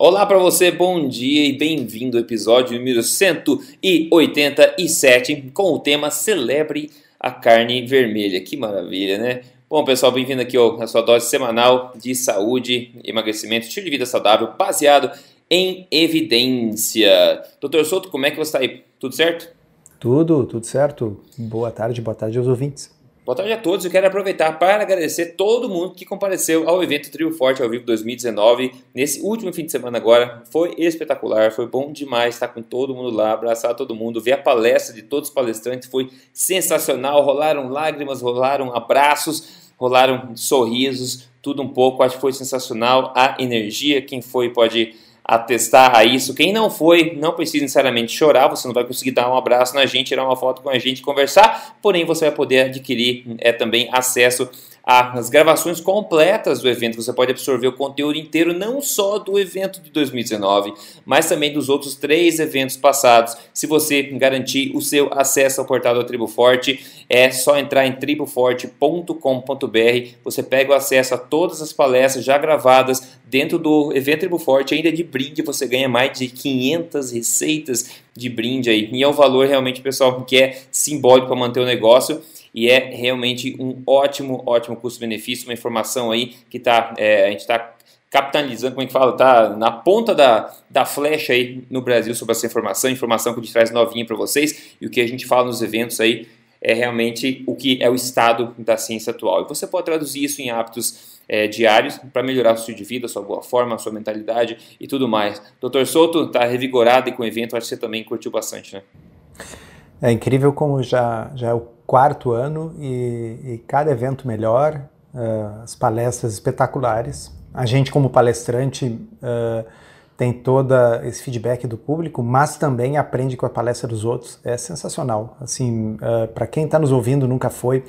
Olá para você, bom dia e bem-vindo ao episódio número 187 com o tema Celebre a Carne Vermelha. Que maravilha, né? Bom, pessoal, bem-vindo aqui à sua dose semanal de saúde, emagrecimento, estilo de vida saudável, baseado em evidência. Doutor Souto, como é que você está aí? Tudo certo? Tudo, tudo certo. Boa tarde, boa tarde aos ouvintes. Boa tarde a todos. Eu quero aproveitar para agradecer todo mundo que compareceu ao evento Trio Forte ao Vivo 2019. Nesse último fim de semana agora, foi espetacular, foi bom demais estar com todo mundo lá, abraçar todo mundo, ver a palestra de todos os palestrantes, foi sensacional. Rolaram lágrimas, rolaram abraços, rolaram sorrisos, tudo um pouco. Acho que foi sensacional a energia. Quem foi pode atestar a isso. Quem não foi, não precisa necessariamente chorar, você não vai conseguir dar um abraço na gente, tirar uma foto com a gente, conversar, porém você vai poder adquirir é, também acesso as gravações completas do evento. Você pode absorver o conteúdo inteiro, não só do evento de 2019, mas também dos outros três eventos passados. Se você garantir o seu acesso ao portal da Tribo Forte, é só entrar em triboforte.com.br. Você pega o acesso a todas as palestras já gravadas dentro do evento Tribo Forte. Ainda de brinde, você ganha mais de 500 receitas de brinde aí. E é um valor realmente, pessoal, que é simbólico para manter o negócio e é realmente um ótimo, ótimo custo-benefício, uma informação aí que tá, é, a gente está capitalizando, como é que fala, tá na ponta da, da flecha aí no Brasil sobre essa informação, informação que a gente traz novinha para vocês e o que a gente fala nos eventos aí é realmente o que é o estado da ciência atual. E você pode traduzir isso em hábitos é, diários para melhorar o seu de vida, sua boa forma, sua mentalidade e tudo mais. Doutor Souto está revigorado e com o evento, acho que você também curtiu bastante, né? É incrível como já, já é o quarto ano e, e cada evento melhor, uh, as palestras espetaculares. A gente, como palestrante, uh, tem todo esse feedback do público, mas também aprende com a palestra dos outros. É sensacional. Assim, uh, para quem está nos ouvindo nunca foi,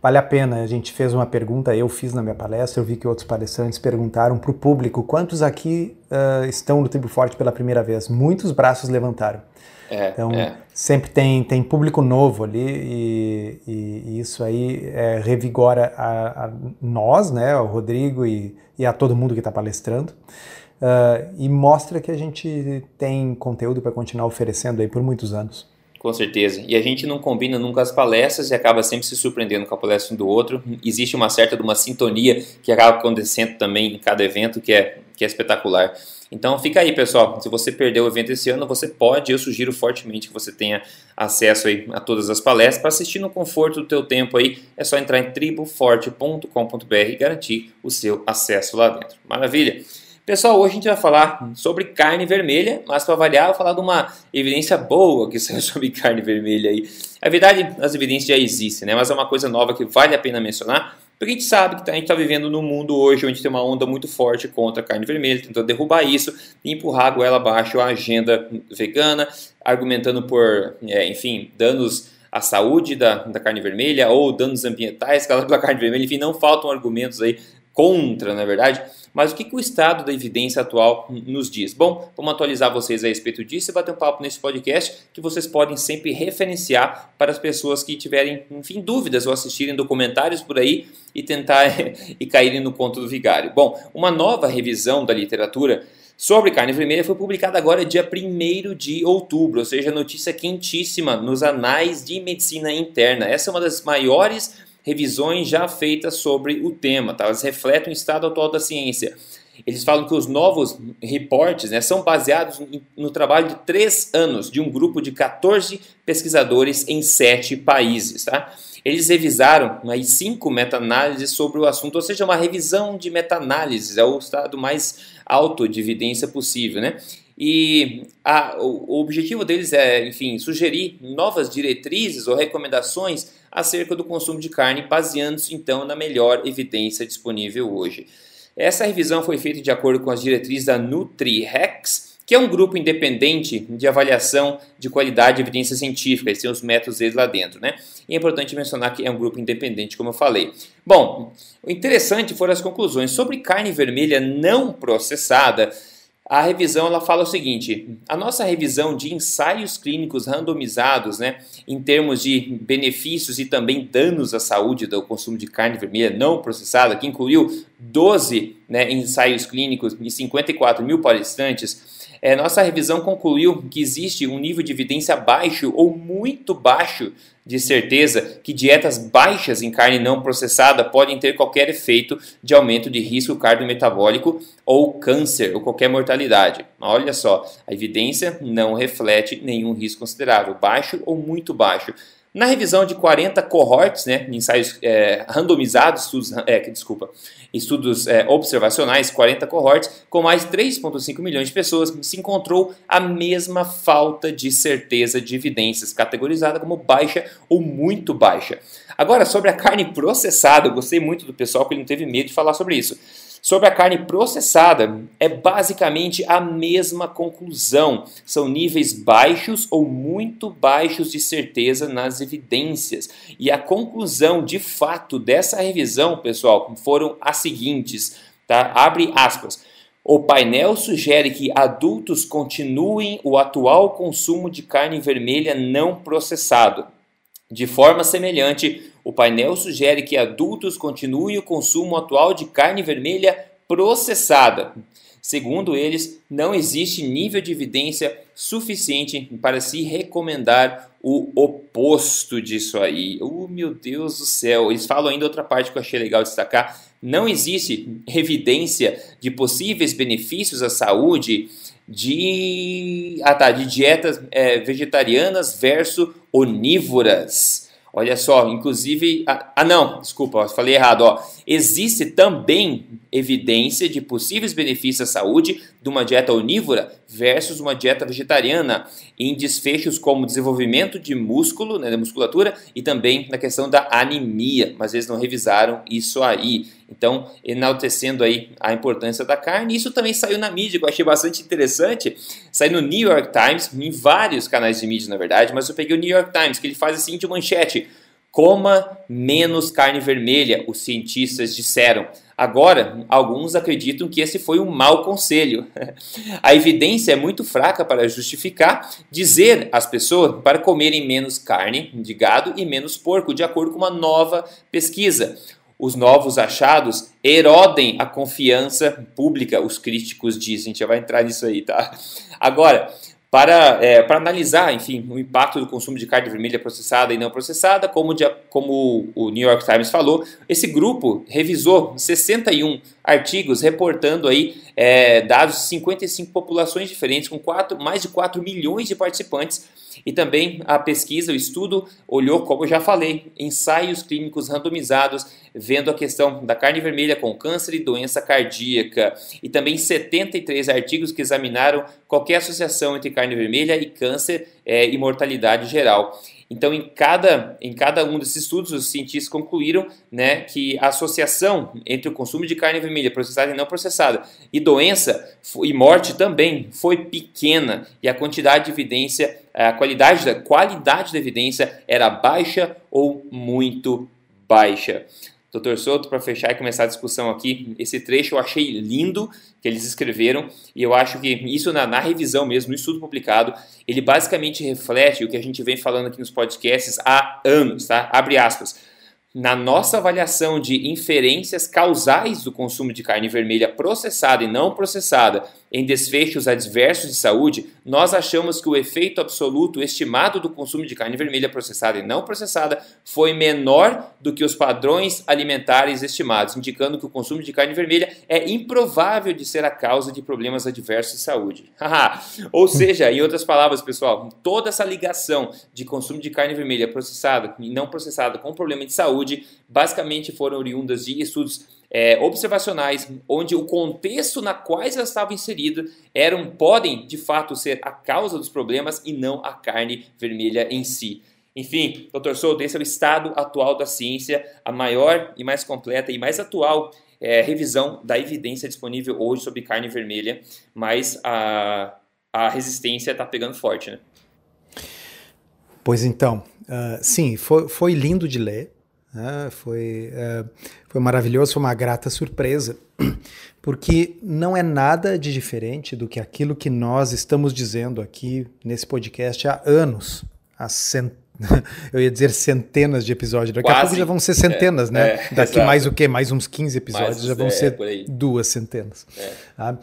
vale a pena. A gente fez uma pergunta, eu fiz na minha palestra, eu vi que outros palestrantes perguntaram para o público quantos aqui estão no Tribo Forte pela primeira vez. Muitos braços levantaram. É, então, é. sempre tem, tem público novo ali e, e, e isso aí é, revigora a, a, nós, né, o Rodrigo e, e a todo mundo que está palestrando. Uh, e mostra que a gente tem conteúdo para continuar oferecendo aí por muitos anos. Com certeza. E a gente não combina nunca as palestras e acaba sempre se surpreendendo com a palestra um do outro. Existe uma certa de uma sintonia que acaba acontecendo também em cada evento que é, que é espetacular. Então fica aí, pessoal. Se você perdeu o evento esse ano, você pode, eu sugiro fortemente que você tenha acesso aí a todas as palestras. Para assistir no conforto do teu tempo aí, é só entrar em triboforte.com.br e garantir o seu acesso lá dentro. Maravilha! Pessoal, hoje a gente vai falar sobre carne vermelha, mas para avaliar, vou falar de uma evidência boa que saiu sobre carne vermelha aí. A verdade, as evidências já existem, né? mas é uma coisa nova que vale a pena mencionar, porque a gente sabe que tá, a gente está vivendo num mundo hoje onde tem uma onda muito forte contra a carne vermelha, tentando derrubar isso e empurrar a goela abaixo a agenda vegana, argumentando por, é, enfim, danos à saúde da, da carne vermelha ou danos ambientais causados pela carne vermelha. Enfim, não faltam argumentos aí contra, na verdade. Mas o que, que, o estado da evidência atual nos diz? Bom, vamos atualizar vocês a respeito disso e bater um papo nesse podcast que vocês podem sempre referenciar para as pessoas que tiverem, enfim, dúvidas ou assistirem documentários por aí e tentar e caírem no conto do vigário. Bom, uma nova revisão da literatura sobre carne vermelha foi publicada agora dia 1 de outubro, ou seja, notícia quentíssima nos anais de medicina interna. Essa é uma das maiores revisões já feitas sobre o tema, tá? elas refletem o estado atual da ciência. Eles falam que os novos reportes né, são baseados no trabalho de três anos de um grupo de 14 pesquisadores em sete países. Tá? Eles revisaram aí cinco meta-análises sobre o assunto, ou seja, uma revisão de meta-análises, é o estado mais alto de evidência possível. Né? E a, o, objetivo deles é, enfim, sugerir novas diretrizes ou recomendações acerca do consumo de carne, baseando-se então na melhor evidência disponível hoje. Essa revisão foi feita de acordo com as diretrizes da NutriRex, que é um grupo independente de avaliação de qualidade de evidência científica, eles têm os métodos deles lá dentro, né? E é importante mencionar que é um grupo independente, como eu falei. Bom, o interessante foram as conclusões sobre carne vermelha não processada a revisão ela fala o seguinte: a nossa revisão de ensaios clínicos randomizados, né, em termos de benefícios e também danos à saúde do consumo de carne vermelha não processada, que incluiu 12 né, ensaios clínicos de 54 mil palestrantes, é, nossa revisão concluiu que existe um nível de evidência baixo ou muito baixo de certeza que dietas baixas em carne não processada podem ter qualquer efeito de aumento de risco cardiometabólico ou câncer ou qualquer mortalidade. Olha só, a evidência não reflete nenhum risco considerável, baixo ou muito baixo. Na revisão de 40 cohorts, né, ensaios é, randomizados, estudos, é, desculpa, estudos é, observacionais, 40 cohorts, com mais de 3,5 milhões de pessoas, se encontrou a mesma falta de certeza de evidências, categorizada como baixa ou muito baixa. Agora, sobre a carne processada, eu gostei muito do pessoal que não teve medo de falar sobre isso. Sobre a carne processada, é basicamente a mesma conclusão. São níveis baixos ou muito baixos de certeza nas evidências. E a conclusão de fato dessa revisão, pessoal, foram as seguintes, tá? Abre aspas. O painel sugere que adultos continuem o atual consumo de carne vermelha não processado. De forma semelhante, o painel sugere que adultos continuem o consumo atual de carne vermelha processada. Segundo eles, não existe nível de evidência suficiente para se recomendar o oposto disso aí. Oh, meu Deus do céu! Eles falam ainda outra parte que eu achei legal destacar. Não existe evidência de possíveis benefícios à saúde de, ah, tá, de dietas é, vegetarianas versus onívoras. Olha só, inclusive. Ah, não, desculpa, falei errado. Ó. Existe também evidência de possíveis benefícios à saúde de uma dieta onívora versus uma dieta vegetariana em desfechos como desenvolvimento de músculo, né, da musculatura e também na questão da anemia, mas eles não revisaram isso aí. Então, enaltecendo aí a importância da carne, isso também saiu na mídia, que eu achei bastante interessante. Saiu no New York Times, em vários canais de mídia, na verdade, mas eu peguei o New York Times, que ele faz assim de manchete: Coma menos carne vermelha, os cientistas disseram. Agora, alguns acreditam que esse foi um mau conselho. A evidência é muito fraca para justificar dizer às pessoas para comerem menos carne de gado e menos porco, de acordo com uma nova pesquisa. Os novos achados erodem a confiança pública, os críticos dizem. A gente já vai entrar nisso aí, tá? Agora, para, é, para analisar, enfim, o impacto do consumo de carne vermelha processada e não processada, como, de, como o New York Times falou, esse grupo revisou 61 artigos reportando aí é, dados de 55 populações diferentes, com quatro, mais de 4 milhões de participantes, e também a pesquisa, o estudo, olhou, como já falei, ensaios clínicos randomizados, vendo a questão da carne vermelha com câncer e doença cardíaca. E também 73 artigos que examinaram qualquer associação entre carne vermelha e câncer é, e mortalidade geral. Então, em cada, em cada um desses estudos, os cientistas concluíram né, que a associação entre o consumo de carne vermelha processada e não processada e doença e morte também foi pequena e a quantidade de evidência, a qualidade da, qualidade da evidência era baixa ou muito baixa. Doutor Souto, para fechar e começar a discussão aqui, esse trecho eu achei lindo que eles escreveram e eu acho que isso na, na, revisão mesmo, no estudo publicado, ele basicamente reflete o que a gente vem falando aqui nos podcasts há anos, tá? Abre aspas. Na nossa avaliação de inferências causais do consumo de carne vermelha processada e não processada em desfechos adversos de saúde, nós achamos que o efeito absoluto estimado do consumo de carne vermelha processada e não processada foi menor do que os padrões alimentares estimados, indicando que o consumo de carne vermelha é improvável de ser a causa de problemas adversos de saúde. Ou seja, em outras palavras, pessoal, toda essa ligação de consumo de carne vermelha processada e não processada com problema de saúde basicamente foram oriundas de estudos é, observacionais, onde o contexto na quais elas estavam inseridas eram, podem de fato ser a causa dos problemas e não a carne vermelha em si. Enfim, Dr. Souto, esse é o estado atual da ciência, a maior e mais completa e mais atual é, revisão da evidência disponível hoje sobre carne vermelha, mas a, a resistência está pegando forte, né? Pois então, uh, sim, foi, foi lindo de ler. Né? Foi, é, foi maravilhoso, foi uma grata surpresa, porque não é nada de diferente do que aquilo que nós estamos dizendo aqui nesse podcast há anos, há cent eu ia dizer centenas de episódios. Daqui Quase. a pouco já vão ser centenas, é, né? É, Daqui exato. mais o quê? Mais uns 15 episódios já vão é, ser duas centenas. Tá? Uh,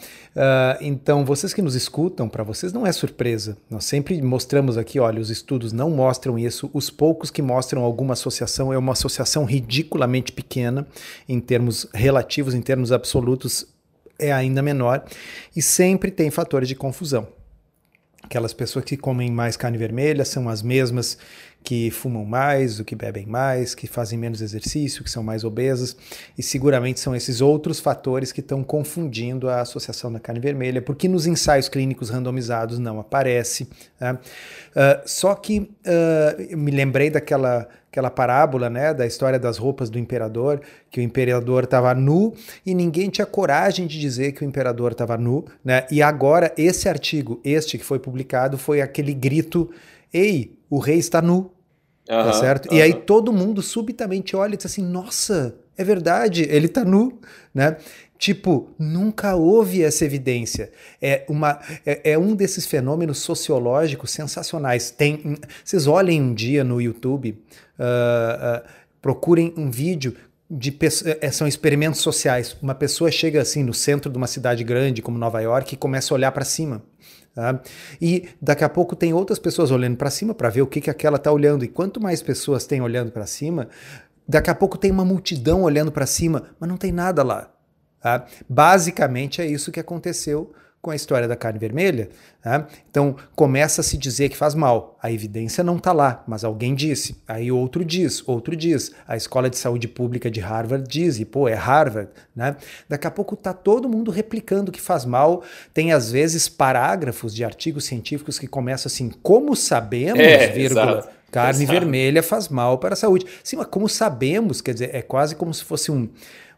então, vocês que nos escutam, para vocês não é surpresa. Nós sempre mostramos aqui, olha, os estudos não mostram isso. Os poucos que mostram alguma associação é uma associação ridiculamente pequena em termos relativos, em termos absolutos é ainda menor e sempre tem fatores de confusão. Aquelas pessoas que comem mais carne vermelha são as mesmas que fumam mais, o que bebem mais, que fazem menos exercício, que são mais obesas, e seguramente são esses outros fatores que estão confundindo a associação da carne vermelha, porque nos ensaios clínicos randomizados não aparece. Né? Uh, só que uh, me lembrei daquela aquela parábola, né, da história das roupas do imperador, que o imperador estava nu e ninguém tinha coragem de dizer que o imperador estava nu, né? E agora esse artigo, este que foi publicado, foi aquele grito: "Ei, o rei está nu". tá certo? E aí todo mundo subitamente olha e diz assim: "Nossa, é verdade, ele está nu", né? Tipo, nunca houve essa evidência. É, uma, é, é, um desses fenômenos sociológicos sensacionais. Tem, vocês olhem um dia no YouTube, uh, uh, procurem um vídeo de é, são experimentos sociais. Uma pessoa chega assim no centro de uma cidade grande como Nova York e começa a olhar para cima. Tá? E daqui a pouco tem outras pessoas olhando para cima para ver o que, que aquela está olhando. E quanto mais pessoas têm olhando para cima, daqui a pouco tem uma multidão olhando para cima, mas não tem nada lá. Tá? Basicamente é isso que aconteceu com a história da carne vermelha. Tá? Então começa a se dizer que faz mal. A evidência não está lá, mas alguém disse. Aí outro diz, outro diz. A Escola de Saúde Pública de Harvard diz, e pô, é Harvard. Né? Daqui a pouco está todo mundo replicando que faz mal. Tem às vezes parágrafos de artigos científicos que começam assim: como sabemos, é, vírgula. Exato. Carne exato. vermelha faz mal para a saúde. Sim, mas como sabemos, quer dizer, é quase como se fosse um,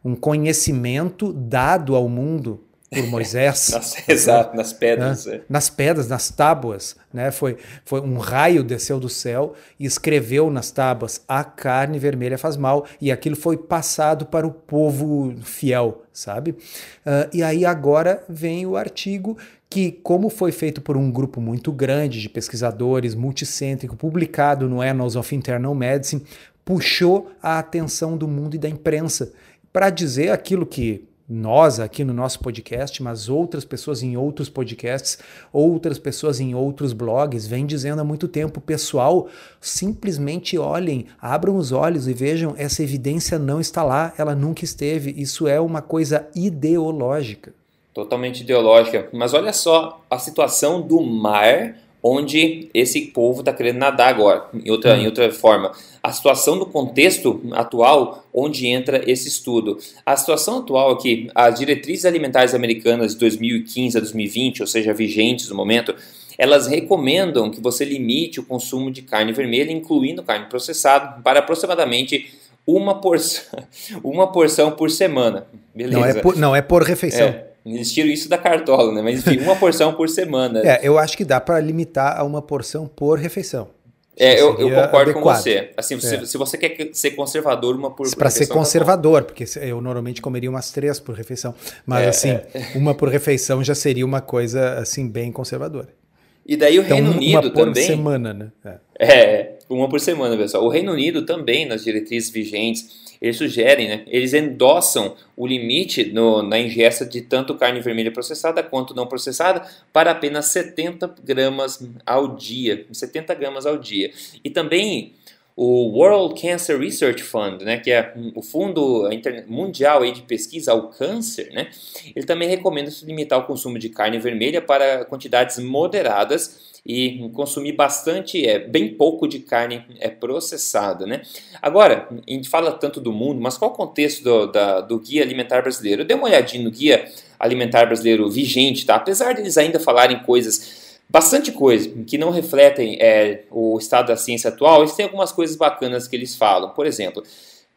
um conhecimento dado ao mundo por Moisés. nas, exato, nas pedras. Né? É. Nas pedras, nas tábuas. Né? Foi, foi um raio desceu do céu e escreveu nas tábuas: a carne vermelha faz mal. E aquilo foi passado para o povo fiel, sabe? Uh, e aí agora vem o artigo que, como foi feito por um grupo muito grande de pesquisadores, multicêntrico, publicado no Annals of Internal Medicine, puxou a atenção do mundo e da imprensa para dizer aquilo que nós aqui no nosso podcast, mas outras pessoas em outros podcasts, outras pessoas em outros blogs, vêm dizendo há muito tempo, pessoal, simplesmente olhem, abram os olhos e vejam, essa evidência não está lá, ela nunca esteve. Isso é uma coisa ideológica. Totalmente ideológica. Mas olha só a situação do mar onde esse povo está querendo nadar agora, em outra, em hum. outra forma. A situação do contexto atual onde entra esse estudo. A situação atual é que as diretrizes alimentares americanas de 2015 a 2020, ou seja, vigentes no momento, elas recomendam que você limite o consumo de carne vermelha, incluindo carne processada, para aproximadamente uma porção, uma porção por semana. Beleza. Não é por, não, é por refeição. É. Eles tiram isso da cartola, né? Mas enfim, uma porção por semana. É, eu acho que dá para limitar a uma porção por refeição. É, eu, eu, concordo adequado. com você. Assim, é. se, você quer ser conservador, uma por, Para ser tá conservador, tá porque eu normalmente comeria umas três por refeição. Mas é, assim, é. uma por refeição já seria uma coisa assim bem conservadora. E daí o então, Reino Unido uma por também. semana, né? É. é, uma por semana, pessoal. O Reino Unido também, nas diretrizes vigentes, eles sugerem, né, eles endossam o limite no, na ingesta de tanto carne vermelha processada quanto não processada para apenas 70 gramas ao dia. 70 gramas ao dia. E também o World Cancer Research Fund, né, que é o fundo mundial aí de pesquisa ao câncer, né, ele também recomenda se limitar o consumo de carne vermelha para quantidades moderadas e consumir bastante, é, bem pouco de carne é, processada. Né? Agora, a gente fala tanto do mundo, mas qual o contexto do, da, do Guia Alimentar Brasileiro? Dei uma olhadinha no Guia Alimentar Brasileiro vigente, tá? apesar deles ainda falarem coisas bastante coisa que não refletem é, o estado da ciência atual, eles têm algumas coisas bacanas que eles falam. Por exemplo,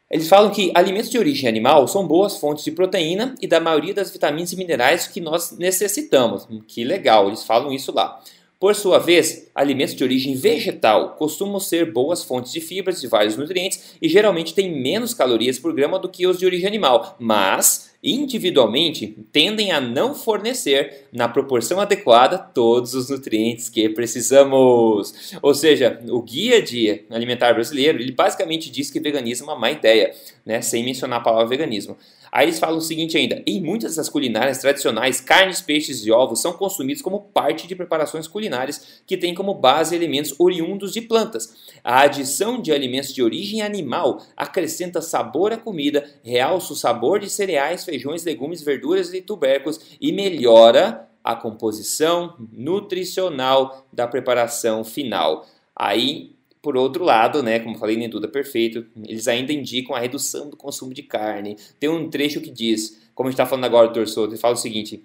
eles falam que alimentos de origem animal são boas fontes de proteína e da maioria das vitaminas e minerais que nós necessitamos. Que legal, eles falam isso lá. Por sua vez, alimentos de origem vegetal costumam ser boas fontes de fibras de vários nutrientes e geralmente têm menos calorias por grama do que os de origem animal, mas individualmente tendem a não fornecer na proporção adequada todos os nutrientes que precisamos. Ou seja, o guia de alimentar brasileiro, ele basicamente diz que veganismo é uma má ideia, né, sem mencionar a palavra veganismo. Aí eles falam o seguinte ainda: em muitas das culinárias tradicionais, carnes, peixes e ovos são consumidos como parte de preparações culinárias que têm como base elementos oriundos de plantas. A adição de alimentos de origem animal acrescenta sabor à comida, realça o sabor de cereais, feijões, legumes, verduras e tubérculos e melhora a composição nutricional da preparação final. Aí por outro lado, né, como falei, nem tudo é perfeito, eles ainda indicam a redução do consumo de carne. Tem um trecho que diz, como a gente está falando agora do torçoto, ele fala o seguinte: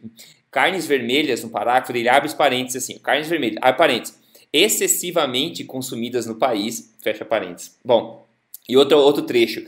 carnes vermelhas, no parágrafo, ele abre os parênteses assim, carnes vermelhas, abre parênteses, excessivamente consumidas no país, fecha parênteses. Bom, e outro, outro trecho.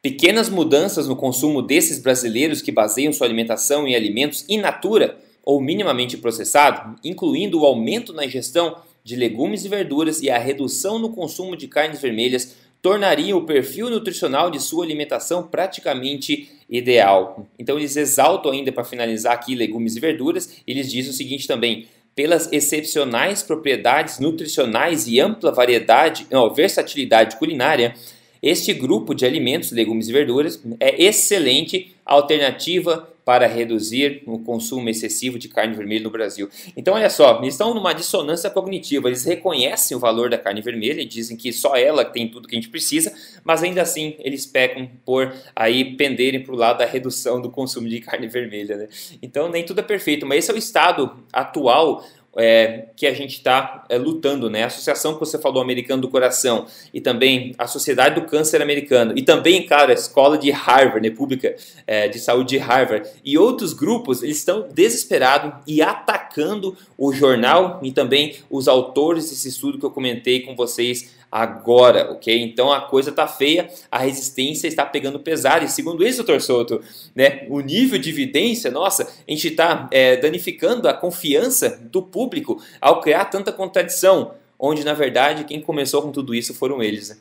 Pequenas mudanças no consumo desses brasileiros que baseiam sua alimentação em alimentos in natura ou minimamente processado, incluindo o aumento na ingestão de legumes e verduras e a redução no consumo de carnes vermelhas tornariam o perfil nutricional de sua alimentação praticamente ideal. Então eles exaltam ainda para finalizar aqui legumes e verduras, eles dizem o seguinte também: pelas excepcionais propriedades nutricionais e ampla variedade, não, versatilidade culinária, este grupo de alimentos, legumes e verduras, é excelente alternativa para reduzir o consumo excessivo de carne vermelha no Brasil. Então, olha só, eles estão numa dissonância cognitiva. Eles reconhecem o valor da carne vermelha e dizem que só ela tem tudo que a gente precisa, mas ainda assim eles pecam por aí penderem para o lado da redução do consumo de carne vermelha. Né? Então, nem tudo é perfeito, mas esse é o estado atual é, que a gente está é, lutando, né? A associação que você falou, Americano do Coração, e também a Sociedade do Câncer Americano, e também, cara, a Escola de Harvard, né, Pública é, de Saúde de Harvard, e outros grupos, eles estão desesperados e atacando o jornal e também os autores desse estudo que eu comentei com vocês agora, ok? Então a coisa tá feia, a resistência está pegando pesado. E segundo isso, doutor Souto, né, o nível de evidência, nossa, a gente está é, danificando a confiança do público ao criar tanta contradição, onde na verdade quem começou com tudo isso foram eles. Né?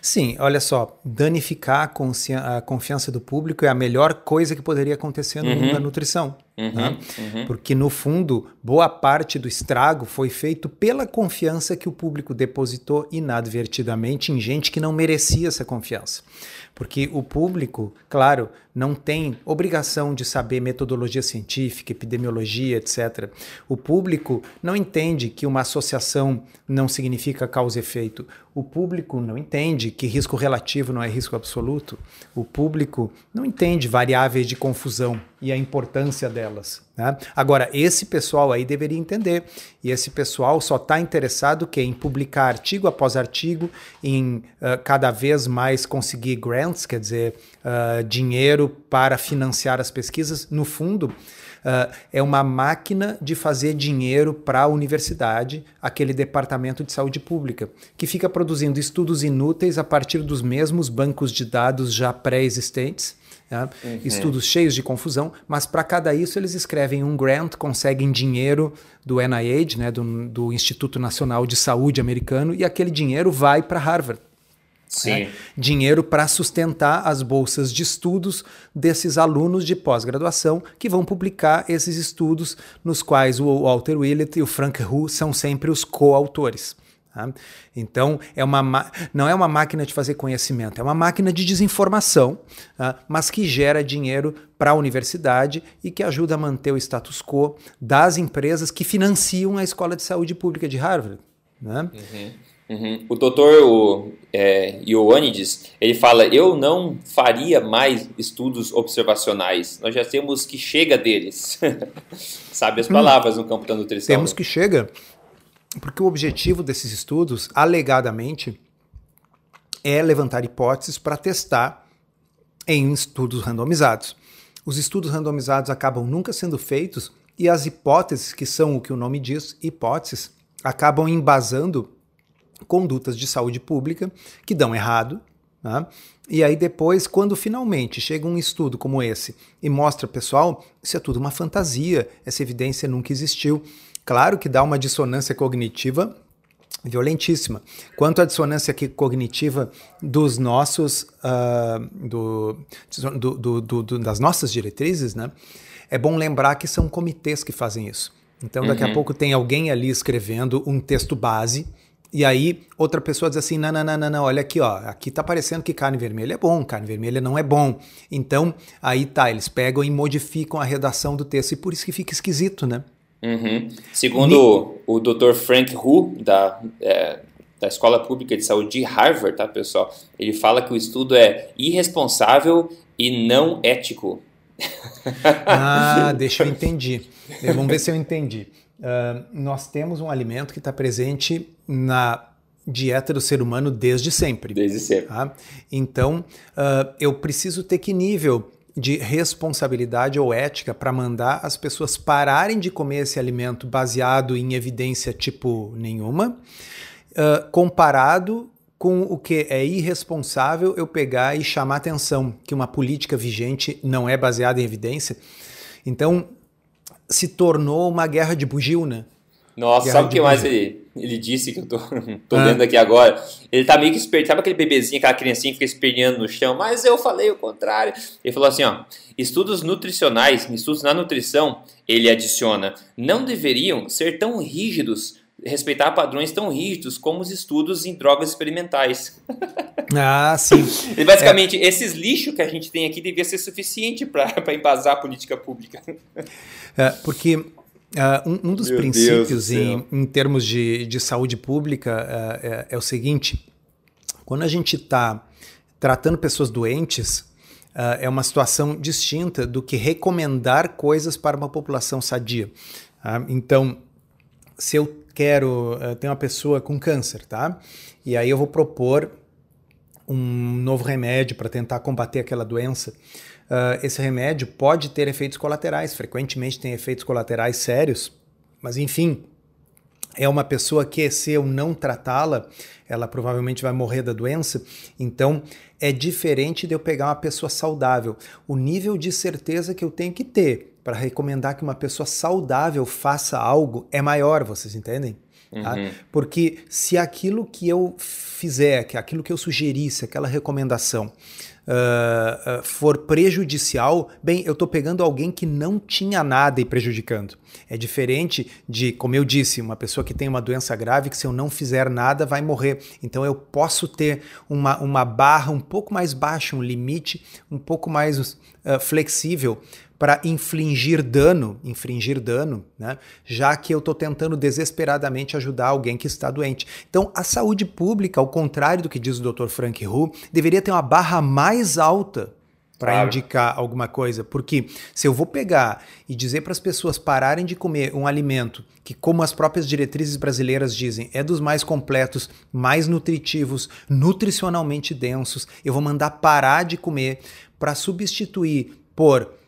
Sim, olha só, danificar a, a, confiança do público é a melhor coisa que poderia acontecer no uhum. mundo da nutrição. Uhum, né? uhum. Porque, no fundo, boa parte do estrago foi feito pela confiança que o público depositou inadvertidamente em gente que não merecia essa confiança. Porque o público, claro, não tem obrigação de saber metodologia científica, epidemiologia, etc. O público não entende que uma associação não significa causa e efeito. O público não entende que risco relativo não é risco absoluto. O público não entende variáveis de confusão e a importância delas. Né? Agora, esse pessoal aí deveria entender, e esse pessoal só está interessado que em publicar artigo após artigo, em uh, cada vez mais conseguir grants, quer dizer, uh, dinheiro para financiar as pesquisas. No fundo, Uh, é uma máquina de fazer dinheiro para a universidade, aquele departamento de saúde pública, que fica produzindo estudos inúteis a partir dos mesmos bancos de dados já pré-existentes Tá? Uhum. Estudos cheios de confusão, mas para cada isso eles escrevem um grant, conseguem dinheiro do NIH, né, do, do Instituto Nacional de Saúde americano, e aquele dinheiro vai para Harvard. Sim. Né? Dinheiro para sustentar as bolsas de estudos desses alunos de pós-graduação que vão publicar esses estudos, nos quais o Walter Willett e o Frank Hu são sempre os coautores. Tá? Então, é uma, não é uma máquina de fazer conhecimento, é uma máquina de desinformação, tá? mas que gera dinheiro para a universidade e que ajuda a manter o status quo das empresas que financiam a Escola de Saúde Pública de Harvard. Né? Uhum. Uhum. O doutor o, é, Ioannidis, ele fala, eu não faria mais estudos observacionais, nós já temos que chega deles. Sabe as hum. palavras hum, no campo da nutrição. Temos que chega. Porque o objetivo desses estudos, alegadamente, é levantar hipóteses para testar em estudos randomizados. Os estudos randomizados acabam nunca sendo feitos e as hipóteses, que são o que o nome diz, hipóteses, acabam embasando condutas de saúde pública que dão errado. Né? E aí depois, quando finalmente chega um estudo como esse e mostra, pessoal, isso é tudo uma fantasia, essa evidência nunca existiu. Claro que dá uma dissonância cognitiva violentíssima. Quanto à dissonância cognitiva dos nossos, uh, do, do, do, das nossas diretrizes, né? É bom lembrar que são comitês que fazem isso. Então, daqui uhum. a pouco tem alguém ali escrevendo um texto base e aí outra pessoa diz assim, não, não, não, não, não, olha aqui, ó, aqui tá parecendo que carne vermelha é bom, carne vermelha não é bom. Então, aí tá, eles pegam e modificam a redação do texto e por isso que fica esquisito, né? Uhum. Segundo o Dr. Frank Hu, da, é, da Escola Pública de Saúde de Harvard, tá, pessoal? Ele fala que o estudo é irresponsável e não ético. Ah, deixa eu entender. Vamos ver se eu entendi. Uh, nós temos um alimento que está presente na dieta do ser humano desde sempre. Desde sempre. Tá? Então, uh, eu preciso ter que nível de responsabilidade ou ética para mandar as pessoas pararem de comer esse alimento baseado em evidência tipo nenhuma, uh, comparado com o que é irresponsável eu pegar e chamar atenção que uma política vigente não é baseada em evidência. Então, se tornou uma guerra de bugio, né? Nossa, guerra sabe o que mais ele, ele disse que eu tô, tô ah. vendo aqui agora? Ele tá meio que esperto. Sabe aquele bebezinho, aquela criancinha que fica esperneando no chão? Mas eu falei o contrário. Ele falou assim, ó. Estudos nutricionais, estudos na nutrição, ele adiciona, não deveriam ser tão rígidos respeitar padrões tão rígidos como os estudos em drogas experimentais. Ah, sim. e basicamente, é. esses lixos que a gente tem aqui devia ser suficiente para embasar a política pública. É, porque uh, um, um, dos Meu princípios do em, em, termos de, de saúde pública uh, é, é, o seguinte: quando a gente está tratando pessoas doentes, uh, é uma situação distinta do que recomendar coisas para uma população sadia. Tá? então, se eu quero, uh, ter uma pessoa com câncer, tá? E aí eu vou propor um novo remédio para tentar combater aquela doença. Uh, esse remédio pode ter efeitos colaterais, frequentemente tem efeitos colaterais sérios, mas enfim, é uma pessoa que, se eu não tratá-la, ela provavelmente vai morrer da doença. Então, é diferente de eu pegar uma pessoa saudável. O nível de certeza que eu tenho que ter para recomendar que uma pessoa saudável faça algo é maior, vocês entendem? Tá? Uhum. Porque se aquilo que eu fizer, que aquilo que eu sugerisse, aquela recomendação, uh, uh, for prejudicial, bem, eu estou pegando alguém que não tinha nada e prejudicando. É diferente de, como eu disse, uma pessoa que tem uma doença grave que se eu não fizer nada vai morrer. Então eu posso ter uma, uma barra um pouco mais baixa, um limite um pouco mais uh, flexível para infligir dano, infringir dano, né? já que eu estou tentando desesperadamente ajudar alguém que está doente. Então, a saúde pública, ao contrário do que diz o Dr. Frank Hu, deveria ter uma barra mais alta para claro. indicar alguma coisa. Porque se eu vou pegar e dizer para as pessoas pararem de comer um alimento que, como as próprias diretrizes brasileiras dizem, é dos mais completos, mais nutritivos, nutricionalmente densos, eu vou mandar parar de comer para substituir por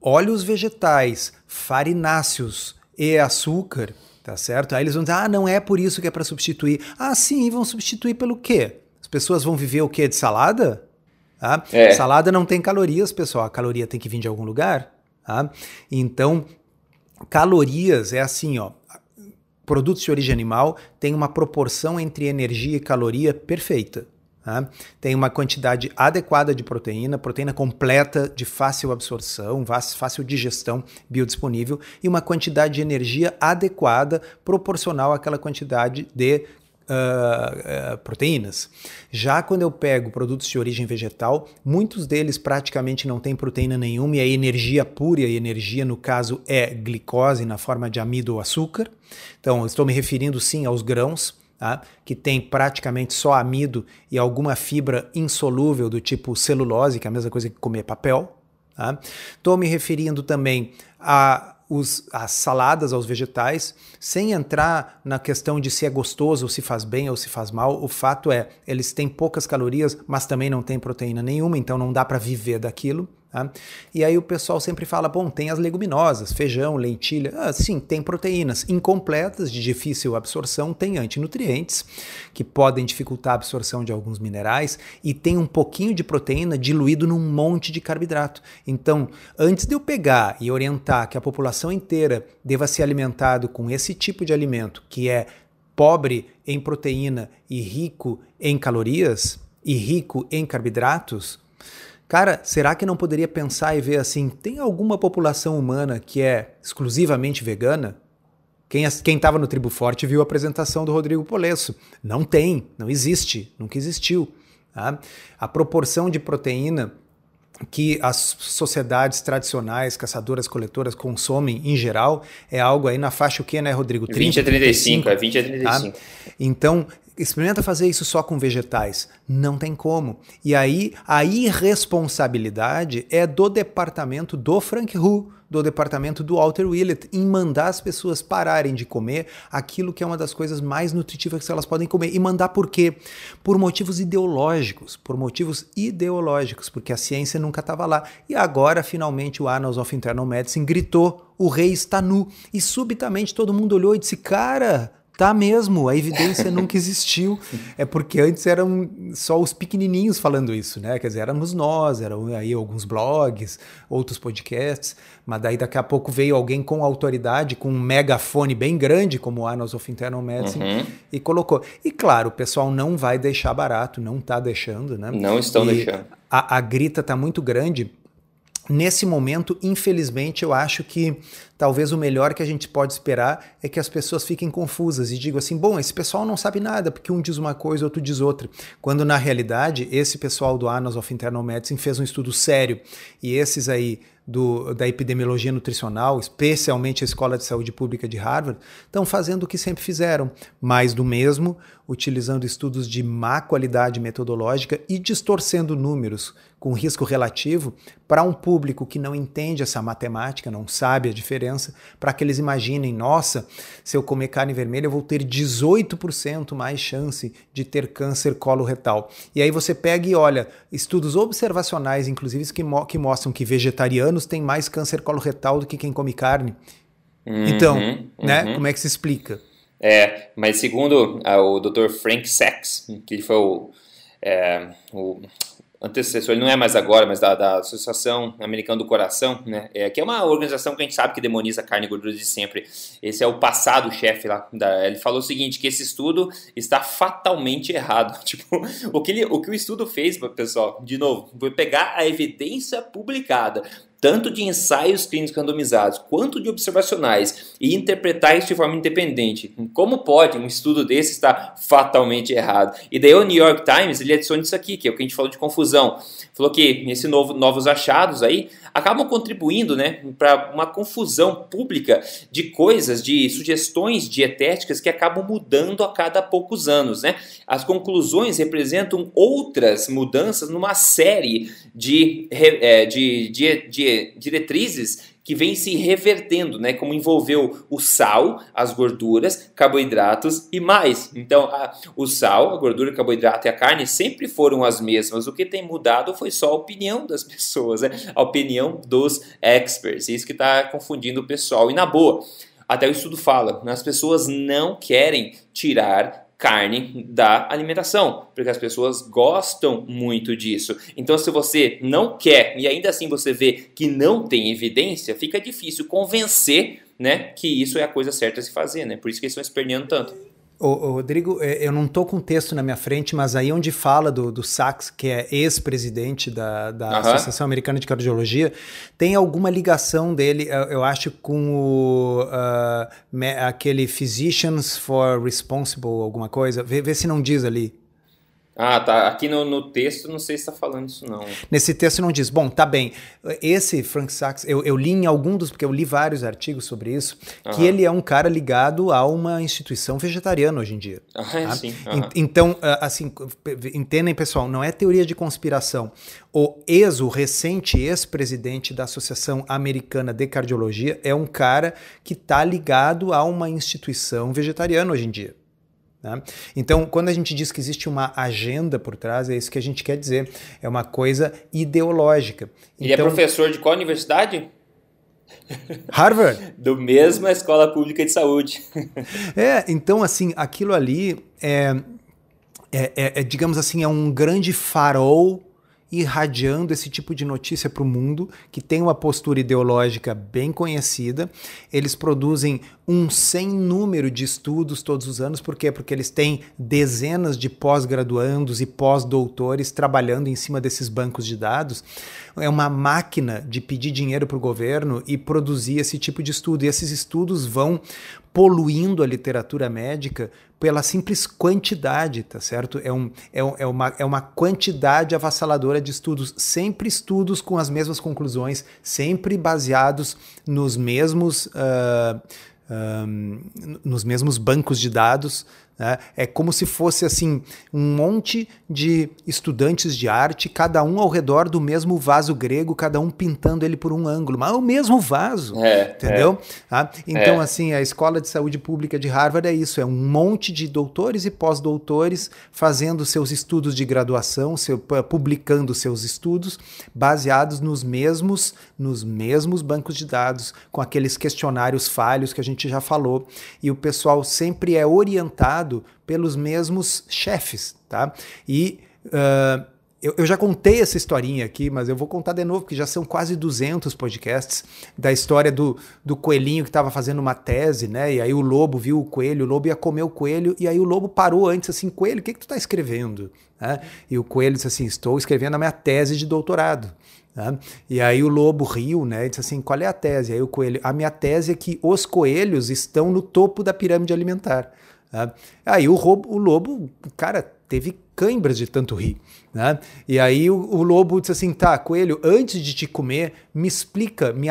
óleos vegetais, farináceos e açúcar, tá certo? Aí eles vão dizer, ah, não é por isso que é para substituir. Ah, sim, vão substituir pelo quê? As pessoas vão viver o quê? De salada? Tá? É. Salada não tem calorias, pessoal. A caloria tem que vir de algum lugar. Tá? Então, calorias é assim, ó. Produtos de origem animal têm uma proporção entre energia e caloria perfeita. Tá? Tem uma quantidade adequada de proteína, proteína completa de fácil absorção, fácil digestão biodisponível e uma quantidade de energia adequada proporcional àquela quantidade de Uh, uh, proteínas. Já quando eu pego produtos de origem vegetal, muitos deles praticamente não têm proteína nenhuma e a energia pura, e energia no caso é glicose na forma de amido ou açúcar. Então, estou me referindo sim aos grãos, tá? que tem praticamente só amido e alguma fibra insolúvel do tipo celulose, que é a mesma coisa que comer papel. Estou tá? me referindo também a os, as saladas aos vegetais, sem entrar na questão de se é gostoso, ou se faz bem ou se faz mal. O fato é, eles têm poucas calorias, mas também não têm proteína nenhuma, então não dá para viver daquilo. Tá? E aí o pessoal sempre fala: bom, tem as leguminosas, feijão, lentilha. Ah, sim, tem proteínas incompletas, de difícil absorção, tem antinutrientes, que podem dificultar a absorção de alguns minerais, e tem um pouquinho de proteína diluído num monte de carboidrato. Então, antes de eu pegar e orientar que a população inteira deva ser alimentado com esse tipo de alimento, que é pobre em proteína e rico em calorias e rico em carboidratos, cara, será que não poderia pensar e ver assim, tem alguma população humana que é exclusivamente vegana? Quem estava no Tribo Forte viu a apresentação do Rodrigo Polesso. Não tem, não existe, nunca existiu. Tá? A proporção de proteína que as sociedades tradicionais, caçadoras, coletoras consomem em geral é algo aí na faixa o que, né, Rodrigo? 30, 20 a 35, 35 é 20 a 35. Tá? Então, experimenta fazer isso só com vegetais. Não tem como. E aí, a irresponsabilidade é do departamento do Frank Hu do departamento do Walter Willett em mandar as pessoas pararem de comer aquilo que é uma das coisas mais nutritivas que elas podem comer. E mandar por quê? Por motivos ideológicos, por motivos ideológicos, porque a ciência nunca estava lá. E agora, finalmente, o Annals of Internal Medicine gritou: o rei está nu. E subitamente todo mundo olhou e disse: cara Tá mesmo, a evidência nunca existiu. É porque antes eram só os pequenininhos falando isso, né? Quer dizer, éramos nós, eram aí alguns blogs, outros podcasts, mas daí daqui a pouco veio alguém com autoridade, com um megafone bem grande, como o Annals of Internal Medicine, uhum. e colocou. E claro, o pessoal não vai deixar barato, não tá deixando, né? Não estão e deixando. A, a grita tá muito grande Nesse momento, infelizmente, eu acho que talvez o melhor que a gente pode esperar é que as pessoas fiquem confusas e digam assim: bom, esse pessoal não sabe nada, porque um diz uma coisa, outro diz outra. Quando na realidade, esse pessoal do Annals of Internal Medicine fez um estudo sério e esses aí do, da epidemiologia nutricional, especialmente a Escola de Saúde Pública de Harvard, estão fazendo o que sempre fizeram, mais do mesmo, utilizando estudos de má qualidade metodológica e distorcendo números com risco relativo para um público que não entende essa matemática, não sabe a diferença, para que eles imaginem: nossa, se eu comer carne vermelha, eu vou ter 18% mais chance de ter câncer coloretal. E aí você pega e olha estudos observacionais, inclusive, que, mo que mostram que vegetarianos têm mais câncer coloretal do que quem come carne. Uhum, então, né? Uhum. Como é que se explica? É, mas segundo ah, o Dr. Frank Sachs, que foi o, é, o antecessor, ele não é mais agora, mas da, da Associação Americana do Coração, né? É, que é uma organização que a gente sabe que demoniza carne e gordura de sempre. Esse é o passado chefe lá. Da, ele falou o seguinte, que esse estudo está fatalmente errado. Tipo, o que, ele, o que o estudo fez, pessoal, de novo, foi pegar a evidência publicada tanto de ensaios clínicos randomizados quanto de observacionais, e interpretar isso de forma independente. Como pode um estudo desse estar fatalmente errado? E daí o New York Times ele adiciona isso aqui, que é o que a gente falou de confusão. Falou que esse novo, novos achados aí acabam contribuindo né, para uma confusão pública de coisas, de sugestões dietéticas que acabam mudando a cada poucos anos. Né? As conclusões representam outras mudanças numa série de, é, de, de, diretrizes que vem se revertendo, né? Como envolveu o sal, as gorduras, carboidratos e mais. Então, a, o sal, a gordura, o carboidrato e a carne sempre foram as mesmas. O que tem mudado foi só a opinião das pessoas, né? A opinião dos experts. Isso que está confundindo o pessoal. E na boa, até o estudo fala, as pessoas não querem tirar carne da alimentação, porque as pessoas gostam muito disso. Então, se você não quer e ainda assim você vê que não tem evidência, fica difícil convencer né, que isso é a coisa certa a se fazer, né? Por isso que eles estão esperneando tanto. Ô, Rodrigo, é, eu não estou com o texto na minha frente, mas aí onde fala do, do Sachs, que é ex-presidente da, da Associação Americana de Cardiologia, tem alguma ligação dele, eu acho, com o, uh, aquele Physicians for Responsible, alguma coisa? Vê, vê se não diz ali. Ah, tá. Aqui no, no texto não sei se está falando isso, não. Nesse texto não diz. Bom, tá bem. Esse Frank Sachs, eu, eu li em algum dos, porque eu li vários artigos sobre isso, que ele é um cara ligado a uma instituição vegetariana hoje em dia. Ah, tá? sim. Então, ah, assim, entendem, pessoal, não é teoria de conspiração. O ex, o recente ex-presidente da Associação Americana de Cardiologia é um cara que está ligado a uma instituição vegetariana hoje em dia. Né? Então, quando a gente diz que existe uma agenda por trás, é isso que a gente quer dizer. É uma coisa ideológica. Ele é então, é professor de qual universidade? Harvard. Do mesma escola pública de saúde. é, então, assim, aquilo ali é, é, é, é digamos assim, é um grande farol irradiando esse tipo de notícia para o mundo, que tem uma postura ideológica bem conhecida. Eles produzem um sem número de estudos todos os anos. Por quê? Porque eles têm dezenas de pós-graduandos e pós-doutores trabalhando em cima desses bancos de dados. É uma máquina de pedir dinheiro para o governo e produzir esse tipo de estudo. E esses estudos vão poluindo a literatura médica pela simples quantidade, tá certo? É, um, é, é, uma, é uma quantidade avassaladora de estudos, sempre estudos com as mesmas conclusões, sempre baseados nos mesmos. Uh, um, nos mesmos bancos de dados, né? É como se fosse assim um monte de estudantes de arte, cada um ao redor do mesmo vaso grego, cada um pintando ele por um ângulo, mas é o mesmo vaso, é, entendeu? É. Ah, então, é. assim, a Escola de Saúde Pública de Harvard é isso: é um monte de doutores e pós-doutores fazendo seus estudos de graduação, seu, publicando seus estudos baseados nos mesmos, nos mesmos bancos de dados, com aqueles questionários falhos que a gente já falou, e o pessoal sempre é orientado pelos mesmos chefes, tá? E uh, eu, eu, já contei essa historinha aqui, mas eu vou contar de novo, porque já são quase 200 podcasts da história do, do coelhinho que estava fazendo uma tese, né? E aí o lobo viu o coelho, o lobo ia comer o coelho, e aí o lobo parou antes assim, coelho, o que, que tu está escrevendo? Né? E o coelho disse assim, estou escrevendo a minha tese de doutorado. Né? E aí o lobo riu, né? E disse assim: qual é a tese? Aí o coelho, a minha tese é que os coelhos estão no topo da pirâmide alimentar. Né? Aí o, o lobo, cara, teve cãibras de tanto rir. Né? E aí o, o, lobo disse assim: tá, coelho, antes de te comer, me explica, me,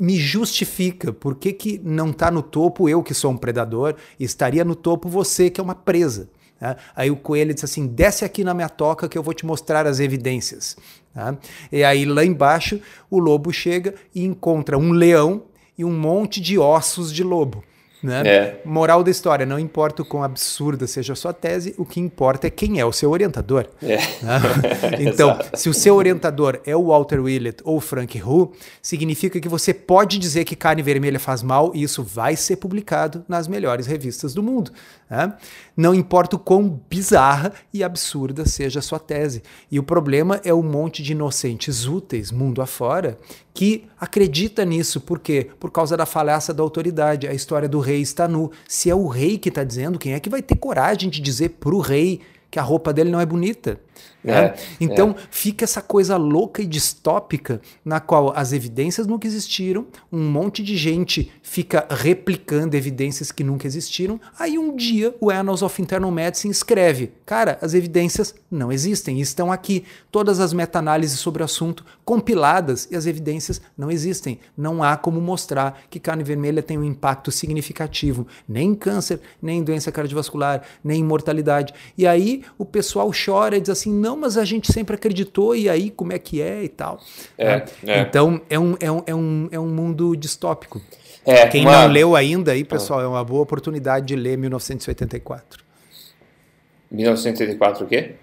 me justifica por que, que não está no topo eu que sou um predador estaria no topo você que é uma presa. Né? Aí o coelho disse assim: desce aqui na minha toca que eu vou te mostrar as evidências. Tá? E aí lá embaixo o lobo chega e encontra um leão e um monte de ossos de lobo. Né? É. Moral da história, não importa o quão absurda seja a sua tese, o que importa é quem é o seu orientador. É. Né? então, se o seu orientador é o Walter Willett ou Frank Hu, significa que você pode dizer que carne vermelha faz mal e isso vai ser publicado nas melhores revistas do mundo. Né? Não importa o quão bizarra e absurda seja a sua tese. E o problema é o um monte de inocentes úteis, mundo afora, que acredita nisso. Por quê? Por causa da falácia da autoridade. A história do rei está nu. Se é o rei que está dizendo, quem é que vai ter coragem de dizer para o rei que a roupa dele não é bonita? Né? É, então é. fica essa coisa louca e distópica na qual as evidências nunca existiram, um monte de gente fica replicando evidências que nunca existiram. Aí um dia o Annals of Internal Medicine escreve: cara, as evidências não existem, estão aqui. Todas as meta-análises sobre o assunto compiladas e as evidências não existem. Não há como mostrar que carne vermelha tem um impacto significativo, nem em câncer, nem em doença cardiovascular, nem em mortalidade. E aí o pessoal chora e diz assim: não não, mas a gente sempre acreditou, e aí como é que é e tal. É, né? é. Então é um, é, um, é, um, é um mundo distópico. É, Quem uma... não leu ainda aí, pessoal, é uma boa oportunidade de ler 1984. 1984 o quê?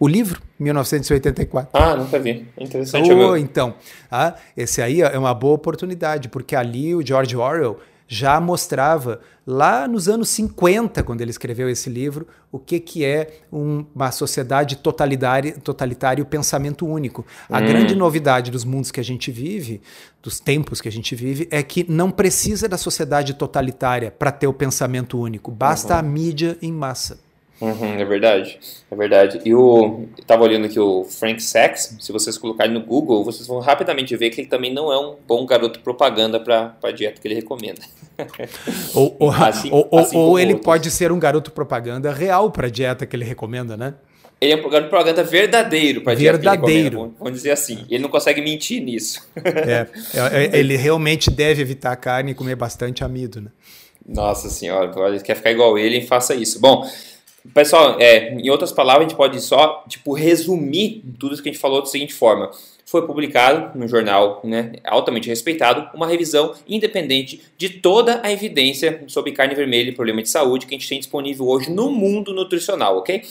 O livro, 1984. Ah, nunca vi. Interessante. Oh, então, ah, esse aí é uma boa oportunidade, porque ali o George Orwell já mostrava lá nos anos 50, quando ele escreveu esse livro, o que, que é um, uma sociedade totalitária, totalitária e o pensamento único. A hum. grande novidade dos mundos que a gente vive, dos tempos que a gente vive, é que não precisa da sociedade totalitária para ter o pensamento único, basta uhum. a mídia em massa. Uhum, é verdade, é verdade. E o, eu tava olhando aqui o Frank Sachs, se vocês colocarem no Google, vocês vão rapidamente ver que ele também não é um bom garoto propaganda para a dieta que ele recomenda. Ou, ou, assim, ou, assim ou ele outros. pode ser um garoto propaganda real para a dieta que ele recomenda, né? Ele é um garoto propaganda verdadeiro para a dieta verdadeiro. Vamos, dizer assim. Ele não consegue mentir nisso. É, é, é, ele realmente deve evitar carne e comer bastante amido, né? Nossa senhora, ele quer ficar igual ele, faça isso. Bom, Pessoal, é, em outras palavras, a gente pode só tipo, resumir tudo isso que a gente falou da seguinte forma. Foi publicado no jornal né, altamente respeitado uma revisão independente de toda a evidência sobre carne vermelha e problema de saúde que a gente tem disponível hoje no mundo nutricional, ok?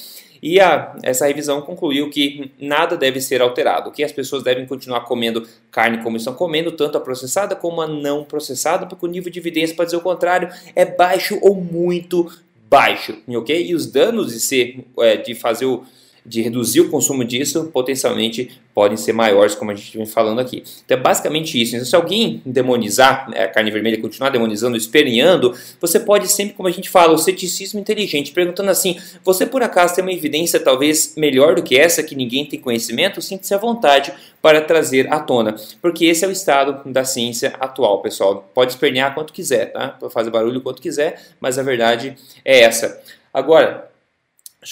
E a, essa revisão concluiu que nada deve ser alterado, que as pessoas devem continuar comendo carne como estão comendo, tanto a processada como a não processada, porque o nível de evidência para dizer o contrário é baixo ou muito baixo, ok? E os danos de ser, é, de fazer o, de reduzir o consumo disso, potencialmente podem ser maiores, como a gente vem falando aqui. Então é basicamente isso. Então, se alguém demonizar né, a carne vermelha, continuar demonizando, esperneando, você pode sempre, como a gente fala, o ceticismo inteligente, perguntando assim: você por acaso tem uma evidência talvez melhor do que essa, que ninguém tem conhecimento? Sinta-se à vontade para trazer à tona, porque esse é o estado da ciência atual, pessoal. Pode espernear quanto quiser, tá? Pode fazer barulho quanto quiser, mas a verdade é essa. Agora,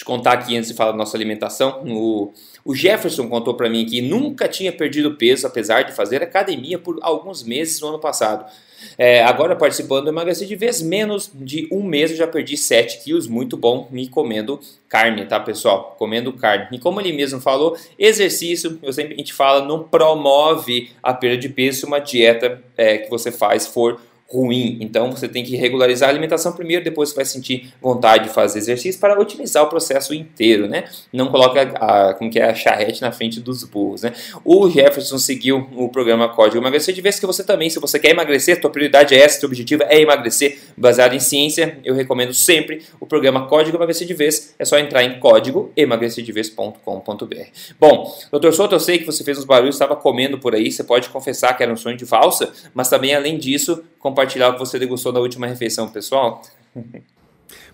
contar aqui antes de falar da nossa alimentação. O, o Jefferson contou para mim que nunca tinha perdido peso, apesar de fazer academia por alguns meses no ano passado. É, agora participando, emagreci de vez menos de um mês, eu já perdi 7 quilos, muito bom, me comendo carne, tá pessoal? Comendo carne. E como ele mesmo falou, exercício, eu sempre a gente fala, não promove a perda de peso se uma dieta é, que você faz for ruim. Então você tem que regularizar a alimentação primeiro, depois você vai sentir vontade de fazer exercício para otimizar o processo inteiro, né? Não coloca a, como que é a charrete na frente dos burros, né? O Jefferson seguiu o programa Código Emagrecer de vez que você também, se você quer emagrecer, tua prioridade é essa, teu objetivo é emagrecer, baseado em ciência, eu recomendo sempre o programa Código Emagrecer de Vez. É só entrar em código emagrecerdevez.com.br. Bom, doutor Souto, eu sei que você fez uns barulhos, estava comendo por aí, você pode confessar que era um sonho de valsa, mas também além disso, compartilhar compartilhar o que você degustou da última refeição, pessoal?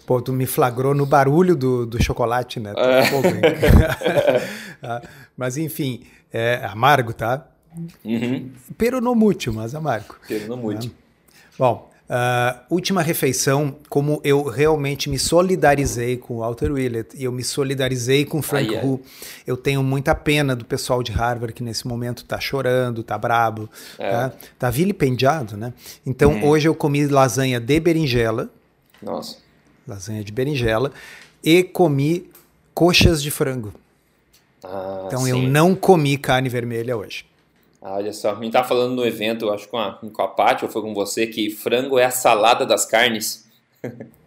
Pô, tu me flagrou no barulho do, do chocolate, né? Ah, mas enfim, é amargo, tá? Uhum. Pero no mútil, mas amargo. Pero no mútil. É. Bom, Uh, última refeição, como eu realmente me solidarizei com o Walter Willett e eu me solidarizei com o Frank Hu, eu tenho muita pena do pessoal de Harvard que nesse momento tá chorando, tá brabo, é. tá, tá vilipendiado, né? Então uhum. hoje eu comi lasanha de berinjela. Nossa. Lasanha de berinjela e comi coxas de frango. Ah, então sim. eu não comi carne vermelha hoje. Ah, olha só, a gente tá falando no evento, acho que com a, com a Paty, ou foi com você, que frango é a salada das carnes.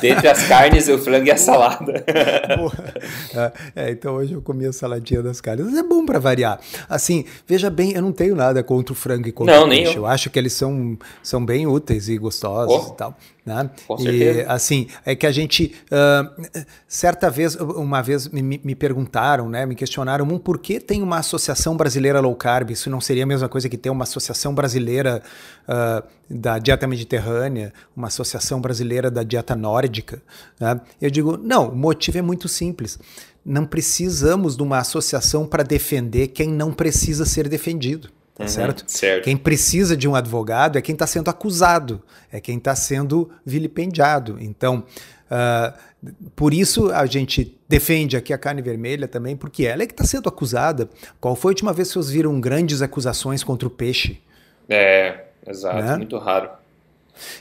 Dentre as carnes, o frango e a salada. é, então hoje eu comi a saladinha das carnes. Mas é bom para variar. Assim, veja bem, eu não tenho nada contra o frango e contra não, o peixe. Eu. eu. acho que eles são, são bem úteis e gostosos oh. e tal. Né? Com certeza. E assim, é que a gente, uh, certa vez, uma vez me, me, perguntaram, né, me questionaram, um, por que tem uma associação brasileira low carb? Isso não seria a mesma coisa que ter uma associação brasileira uh, da dieta mediterrânea, uma associação brasileira da dieta nórdica? Né? Eu digo, não, o motivo é muito simples. Não precisamos de uma associação para defender quem não precisa ser defendido. Tá uhum, certo? certo? Quem precisa de um advogado é quem está sendo acusado, é quem está sendo vilipendiado. Então, uh, por isso a gente defende aqui a carne vermelha também, porque ela é que está sendo acusada. Qual foi a última vez que vocês viram grandes acusações contra o peixe? É, exato, né? muito raro.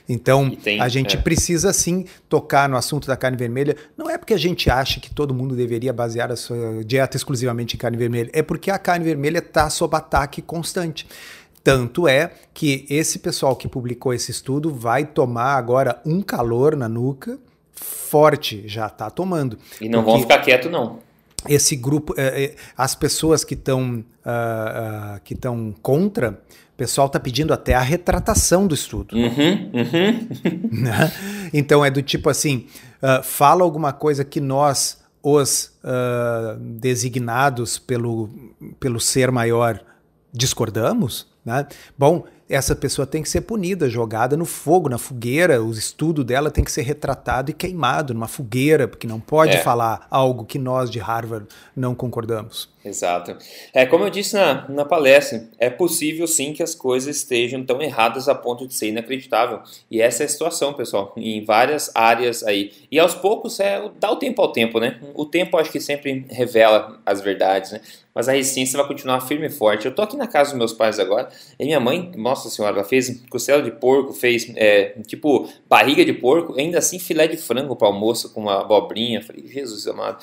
Então, tem, a gente é. precisa sim tocar no assunto da carne vermelha. Não é porque a gente acha que todo mundo deveria basear a sua dieta exclusivamente em carne vermelha, é porque a carne vermelha está sob ataque constante. Tanto é que esse pessoal que publicou esse estudo vai tomar agora um calor na nuca forte, já está tomando. E não vão ficar quieto não. Esse grupo, é, as pessoas que estão uh, uh, que estão contra o pessoal está pedindo até a retratação do estudo. Uhum, uhum. Né? então é do tipo assim: uh, fala alguma coisa que nós, os uh, designados pelo, pelo ser maior, discordamos. Né? Bom, essa pessoa tem que ser punida, jogada no fogo, na fogueira. O estudo dela tem que ser retratado e queimado numa fogueira, porque não pode é. falar algo que nós de Harvard não concordamos. Exato. É como eu disse na, na palestra, é possível sim que as coisas estejam tão erradas a ponto de ser inacreditável. E essa é a situação, pessoal, em várias áreas aí. E aos poucos é dá o tempo ao tempo, né? O tempo acho que sempre revela as verdades, né? Mas a resistência vai continuar firme e forte. Eu tô aqui na casa dos meus pais agora, e minha mãe, nossa senhora, ela fez costela de porco, fez é, tipo barriga de porco, ainda assim filé de frango para almoço com uma abobrinha. Falei, Jesus amado.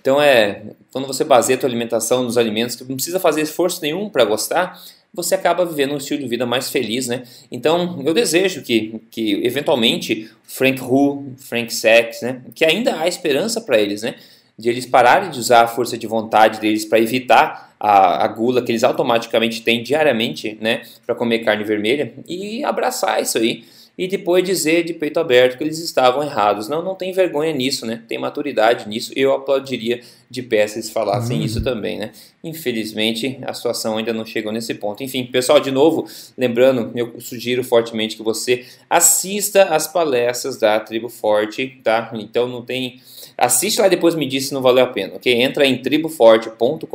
Então é, quando você baseia a tua alimentação nos alimentos, que não precisa fazer esforço nenhum para gostar, você acaba vivendo um estilo de vida mais feliz, né? Então, eu desejo que, que eventualmente, Frank Hu, Frank Sachs, né? Que ainda há esperança para eles, né? De eles pararem de usar a força de vontade deles para evitar a, a, gula que eles automaticamente têm diariamente, né? Para comer carne vermelha e abraçar isso aí e depois dizer de peito aberto que eles estavam errados. Não, não tem vergonha nisso, né? Tem maturidade nisso. Eu aplaudiria de pé se eles falassem uhum. isso também, né? Infelizmente, a situação ainda não chegou nesse ponto. Enfim, pessoal, de novo, lembrando, eu sugiro fortemente que você assista às palestras da Tribo Forte, tá? Então não tem Assiste lá e depois me diz se não valeu a pena, ok? Entra em triboforte.com.br,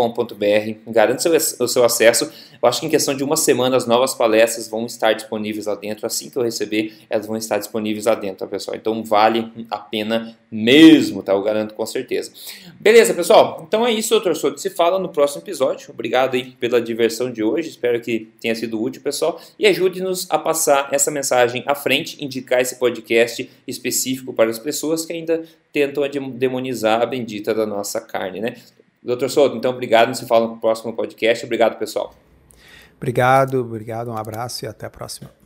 garante o seu acesso. Eu acho que em questão de uma semana as novas palestras vão estar disponíveis lá dentro. Assim que eu receber, elas vão estar disponíveis lá dentro, tá, pessoal? Então vale a pena mesmo, tá? Eu garanto com certeza. Beleza, pessoal? Então é isso, doutor Souto. Se fala no próximo episódio. Obrigado aí pela diversão de hoje. Espero que tenha sido útil, pessoal. E ajude-nos a passar essa mensagem à frente, indicar esse podcast específico para as pessoas que ainda tentam demonizar a bendita da nossa carne, né? Doutor Souto, então obrigado, se fala no próximo podcast. Obrigado, pessoal. Obrigado, obrigado, um abraço e até a próxima.